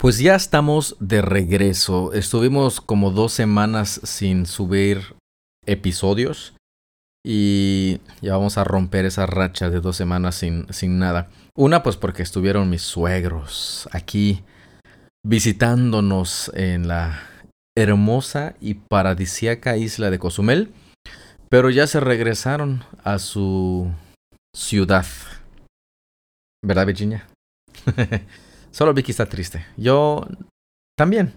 Pues ya estamos de regreso. Estuvimos como dos semanas sin subir episodios y ya vamos a romper esa racha de dos semanas sin, sin nada. Una pues porque estuvieron mis suegros aquí visitándonos en la hermosa y paradisíaca isla de Cozumel, pero ya se regresaron a su ciudad. ¿Verdad, Virginia? Solo Vicky está triste. Yo también.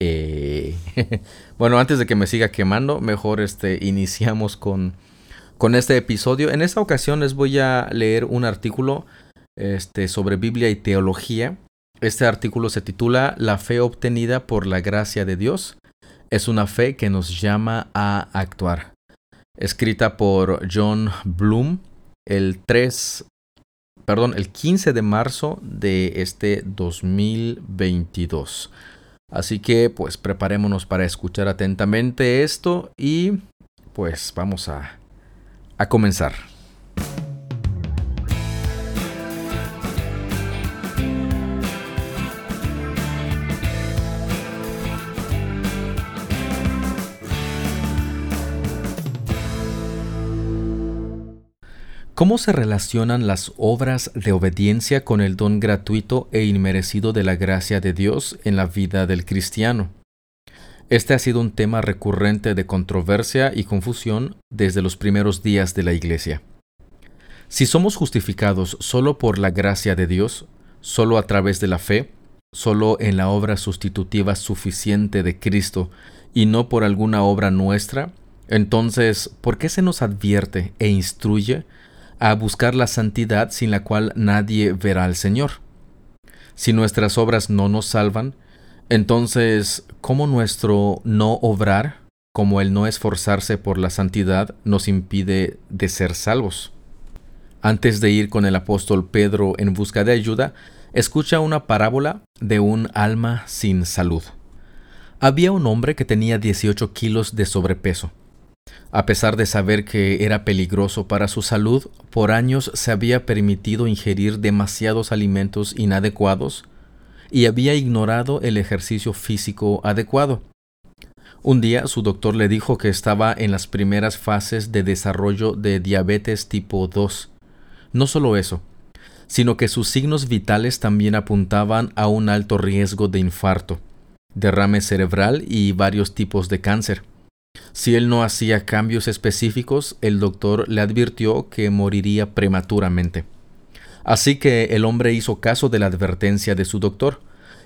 Eh, bueno, antes de que me siga quemando, mejor este, iniciamos con, con este episodio. En esta ocasión les voy a leer un artículo este, sobre Biblia y teología. Este artículo se titula La fe obtenida por la gracia de Dios es una fe que nos llama a actuar. Escrita por John Bloom el 3 perdón, el 15 de marzo de este 2022. Así que pues preparémonos para escuchar atentamente esto y pues vamos a, a comenzar. ¿Cómo se relacionan las obras de obediencia con el don gratuito e inmerecido de la gracia de Dios en la vida del cristiano? Este ha sido un tema recurrente de controversia y confusión desde los primeros días de la Iglesia. Si somos justificados solo por la gracia de Dios, solo a través de la fe, solo en la obra sustitutiva suficiente de Cristo y no por alguna obra nuestra, entonces, ¿por qué se nos advierte e instruye a buscar la santidad sin la cual nadie verá al Señor. Si nuestras obras no nos salvan, entonces, ¿cómo nuestro no obrar, como el no esforzarse por la santidad, nos impide de ser salvos? Antes de ir con el apóstol Pedro en busca de ayuda, escucha una parábola de un alma sin salud. Había un hombre que tenía 18 kilos de sobrepeso. A pesar de saber que era peligroso para su salud, por años se había permitido ingerir demasiados alimentos inadecuados y había ignorado el ejercicio físico adecuado. Un día su doctor le dijo que estaba en las primeras fases de desarrollo de diabetes tipo 2. No solo eso, sino que sus signos vitales también apuntaban a un alto riesgo de infarto, derrame cerebral y varios tipos de cáncer. Si él no hacía cambios específicos, el doctor le advirtió que moriría prematuramente. Así que el hombre hizo caso de la advertencia de su doctor.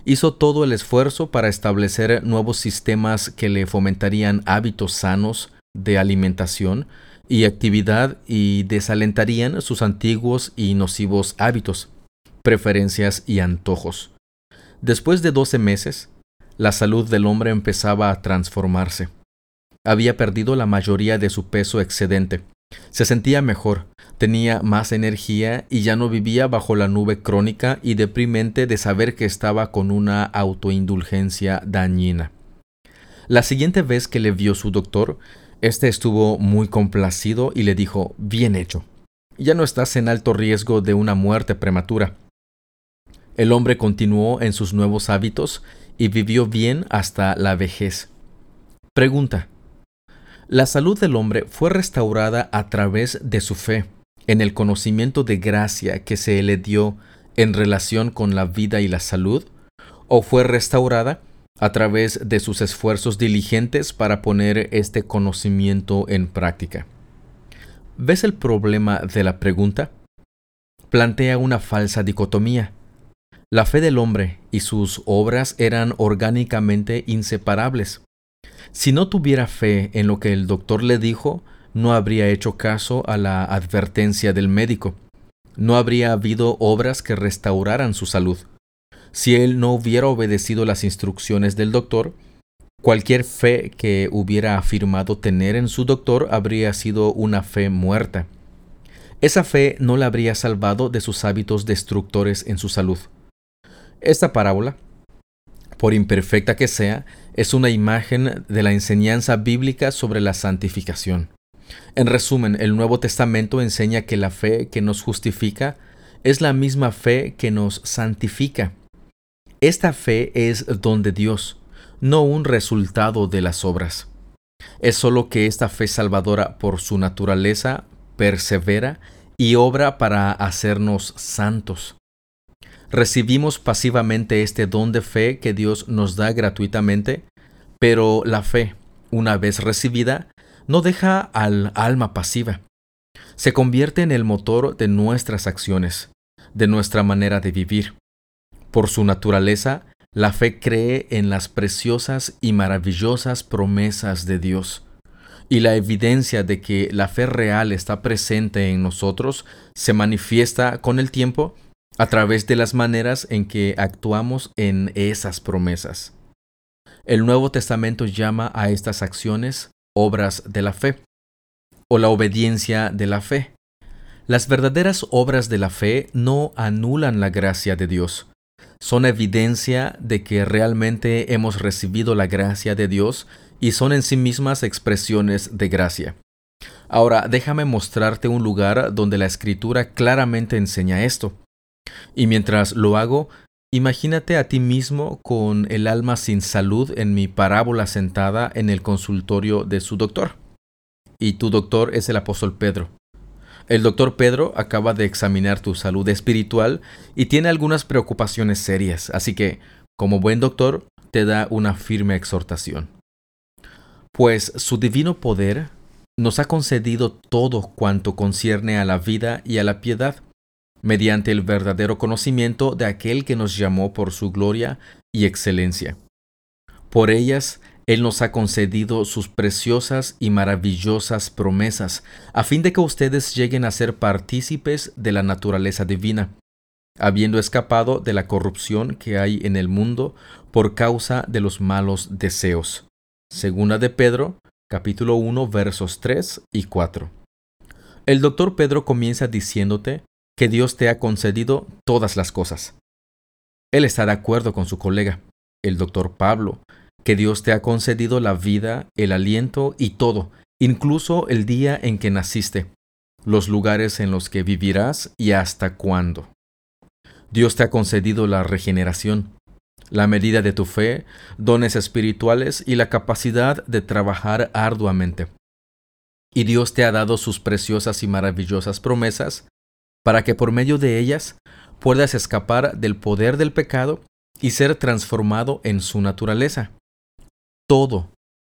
Hizo todo el esfuerzo para establecer nuevos sistemas que le fomentarían hábitos sanos de alimentación y actividad y desalentarían sus antiguos y nocivos hábitos, preferencias y antojos. Después de doce meses, la salud del hombre empezaba a transformarse. Había perdido la mayoría de su peso excedente. Se sentía mejor, tenía más energía y ya no vivía bajo la nube crónica y deprimente de saber que estaba con una autoindulgencia dañina. La siguiente vez que le vio su doctor, este estuvo muy complacido y le dijo Bien hecho. Ya no estás en alto riesgo de una muerte prematura. El hombre continuó en sus nuevos hábitos y vivió bien hasta la vejez. Pregunta la salud del hombre fue restaurada a través de su fe, en el conocimiento de gracia que se le dio en relación con la vida y la salud, o fue restaurada a través de sus esfuerzos diligentes para poner este conocimiento en práctica. ¿Ves el problema de la pregunta? Plantea una falsa dicotomía. La fe del hombre y sus obras eran orgánicamente inseparables. Si no tuviera fe en lo que el doctor le dijo, no habría hecho caso a la advertencia del médico. No habría habido obras que restauraran su salud. Si él no hubiera obedecido las instrucciones del doctor, cualquier fe que hubiera afirmado tener en su doctor habría sido una fe muerta. Esa fe no le habría salvado de sus hábitos destructores en su salud. Esta parábola por imperfecta que sea, es una imagen de la enseñanza bíblica sobre la santificación. En resumen, el Nuevo Testamento enseña que la fe que nos justifica es la misma fe que nos santifica. Esta fe es don de Dios, no un resultado de las obras. Es solo que esta fe salvadora por su naturaleza persevera y obra para hacernos santos. Recibimos pasivamente este don de fe que Dios nos da gratuitamente, pero la fe, una vez recibida, no deja al alma pasiva. Se convierte en el motor de nuestras acciones, de nuestra manera de vivir. Por su naturaleza, la fe cree en las preciosas y maravillosas promesas de Dios. Y la evidencia de que la fe real está presente en nosotros se manifiesta con el tiempo a través de las maneras en que actuamos en esas promesas. El Nuevo Testamento llama a estas acciones obras de la fe o la obediencia de la fe. Las verdaderas obras de la fe no anulan la gracia de Dios, son evidencia de que realmente hemos recibido la gracia de Dios y son en sí mismas expresiones de gracia. Ahora déjame mostrarte un lugar donde la escritura claramente enseña esto. Y mientras lo hago, imagínate a ti mismo con el alma sin salud en mi parábola sentada en el consultorio de su doctor. Y tu doctor es el apóstol Pedro. El doctor Pedro acaba de examinar tu salud espiritual y tiene algunas preocupaciones serias, así que, como buen doctor, te da una firme exhortación. Pues su divino poder nos ha concedido todo cuanto concierne a la vida y a la piedad, mediante el verdadero conocimiento de aquel que nos llamó por su gloria y excelencia. Por ellas él nos ha concedido sus preciosas y maravillosas promesas, a fin de que ustedes lleguen a ser partícipes de la naturaleza divina, habiendo escapado de la corrupción que hay en el mundo por causa de los malos deseos. Segunda de Pedro, capítulo 1, versos 3 y 4. El doctor Pedro comienza diciéndote que Dios te ha concedido todas las cosas. Él está de acuerdo con su colega, el doctor Pablo, que Dios te ha concedido la vida, el aliento y todo, incluso el día en que naciste, los lugares en los que vivirás y hasta cuándo. Dios te ha concedido la regeneración, la medida de tu fe, dones espirituales y la capacidad de trabajar arduamente. Y Dios te ha dado sus preciosas y maravillosas promesas para que por medio de ellas puedas escapar del poder del pecado y ser transformado en su naturaleza todo,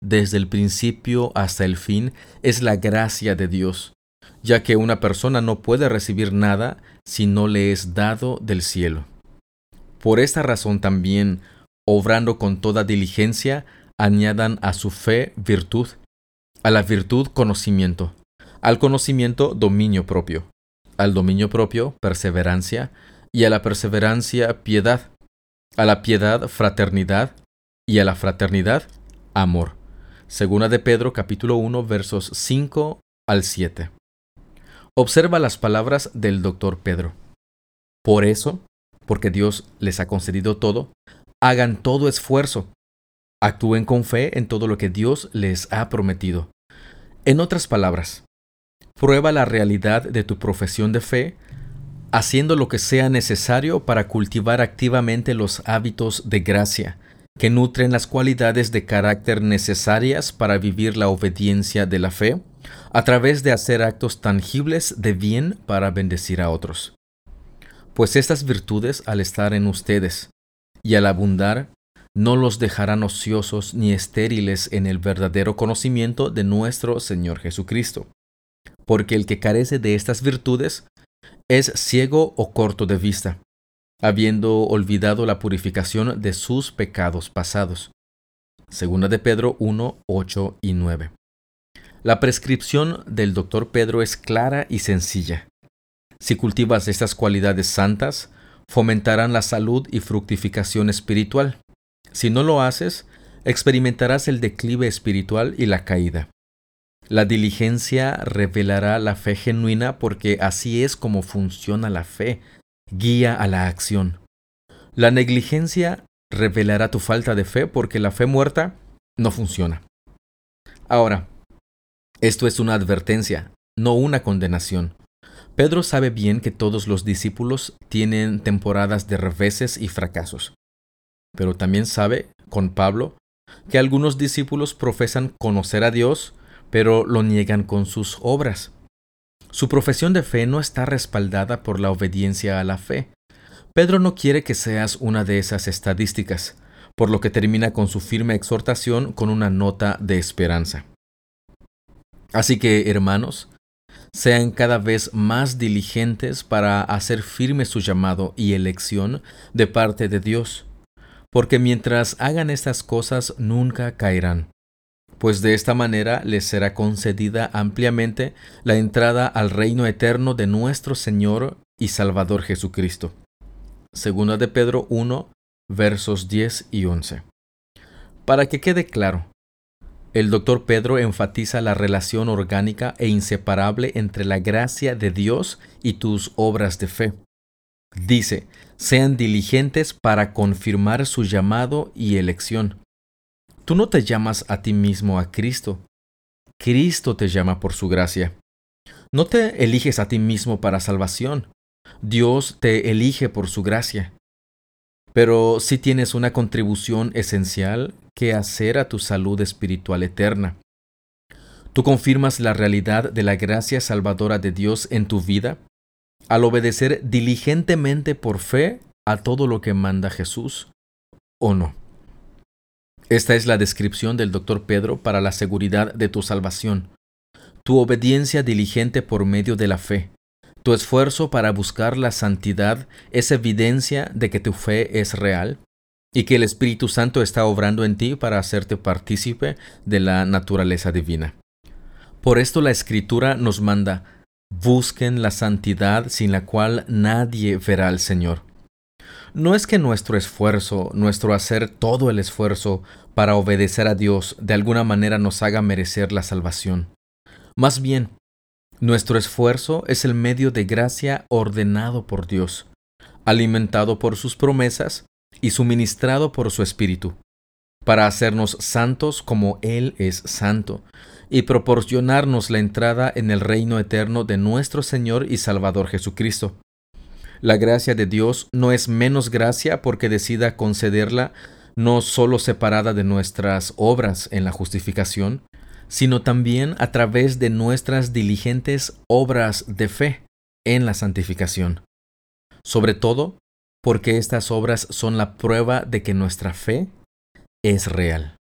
desde el principio hasta el fin, es la gracia de Dios, ya que una persona no puede recibir nada si no le es dado del cielo. Por esta razón también, obrando con toda diligencia, añadan a su fe virtud, a la virtud conocimiento, al conocimiento dominio propio, al dominio propio perseverancia, y a la perseverancia piedad, a la piedad fraternidad, y a la fraternidad amor. Segunda de Pedro capítulo 1 versos 5 al 7. Observa las palabras del doctor Pedro. Por eso, porque Dios les ha concedido todo, hagan todo esfuerzo. Actúen con fe en todo lo que Dios les ha prometido. En otras palabras, prueba la realidad de tu profesión de fe haciendo lo que sea necesario para cultivar activamente los hábitos de gracia que nutren las cualidades de carácter necesarias para vivir la obediencia de la fe, a través de hacer actos tangibles de bien para bendecir a otros. Pues estas virtudes, al estar en ustedes y al abundar, no los dejarán ociosos ni estériles en el verdadero conocimiento de nuestro Señor Jesucristo. Porque el que carece de estas virtudes es ciego o corto de vista, habiendo olvidado la purificación de sus pecados pasados. Segunda de Pedro 1, 8 y 9. La prescripción del doctor Pedro es clara y sencilla. Si cultivas estas cualidades santas, fomentarán la salud y fructificación espiritual. Si no lo haces, experimentarás el declive espiritual y la caída. La diligencia revelará la fe genuina porque así es como funciona la fe, guía a la acción. La negligencia revelará tu falta de fe porque la fe muerta no funciona. Ahora, esto es una advertencia, no una condenación. Pedro sabe bien que todos los discípulos tienen temporadas de reveses y fracasos. pero también sabe, con Pablo, que algunos discípulos profesan conocer a Dios, pero lo niegan con sus obras. Su profesión de fe no está respaldada por la obediencia a la fe. Pedro no quiere que seas una de esas estadísticas, por lo que termina con su firme exhortación con una nota de esperanza. Así que, hermanos, sean cada vez más diligentes para hacer firme su llamado y elección de parte de Dios, porque mientras hagan estas cosas nunca caerán, pues de esta manera les será concedida ampliamente la entrada al reino eterno de nuestro Señor y Salvador Jesucristo. Segunda de Pedro 1, versos 10 y 11. Para que quede claro, el doctor Pedro enfatiza la relación orgánica e inseparable entre la gracia de Dios y tus obras de fe. Dice, sean diligentes para confirmar su llamado y elección. Tú no te llamas a ti mismo a Cristo. Cristo te llama por su gracia. No te eliges a ti mismo para salvación. Dios te elige por su gracia. Pero si tienes una contribución esencial que hacer a tu salud espiritual eterna. Tú confirmas la realidad de la gracia salvadora de Dios en tu vida al obedecer diligentemente por fe a todo lo que manda Jesús, ¿o no? Esta es la descripción del doctor Pedro para la seguridad de tu salvación. Tu obediencia diligente por medio de la fe. Tu esfuerzo para buscar la santidad es evidencia de que tu fe es real y que el Espíritu Santo está obrando en ti para hacerte partícipe de la naturaleza divina. Por esto la Escritura nos manda, busquen la santidad sin la cual nadie verá al Señor. No es que nuestro esfuerzo, nuestro hacer todo el esfuerzo para obedecer a Dios de alguna manera nos haga merecer la salvación. Más bien, nuestro esfuerzo es el medio de gracia ordenado por Dios, alimentado por sus promesas y suministrado por su Espíritu, para hacernos santos como Él es santo, y proporcionarnos la entrada en el reino eterno de nuestro Señor y Salvador Jesucristo. La gracia de Dios no es menos gracia porque decida concederla no solo separada de nuestras obras en la justificación, sino también a través de nuestras diligentes obras de fe en la santificación. Sobre todo, porque estas obras son la prueba de que nuestra fe es real.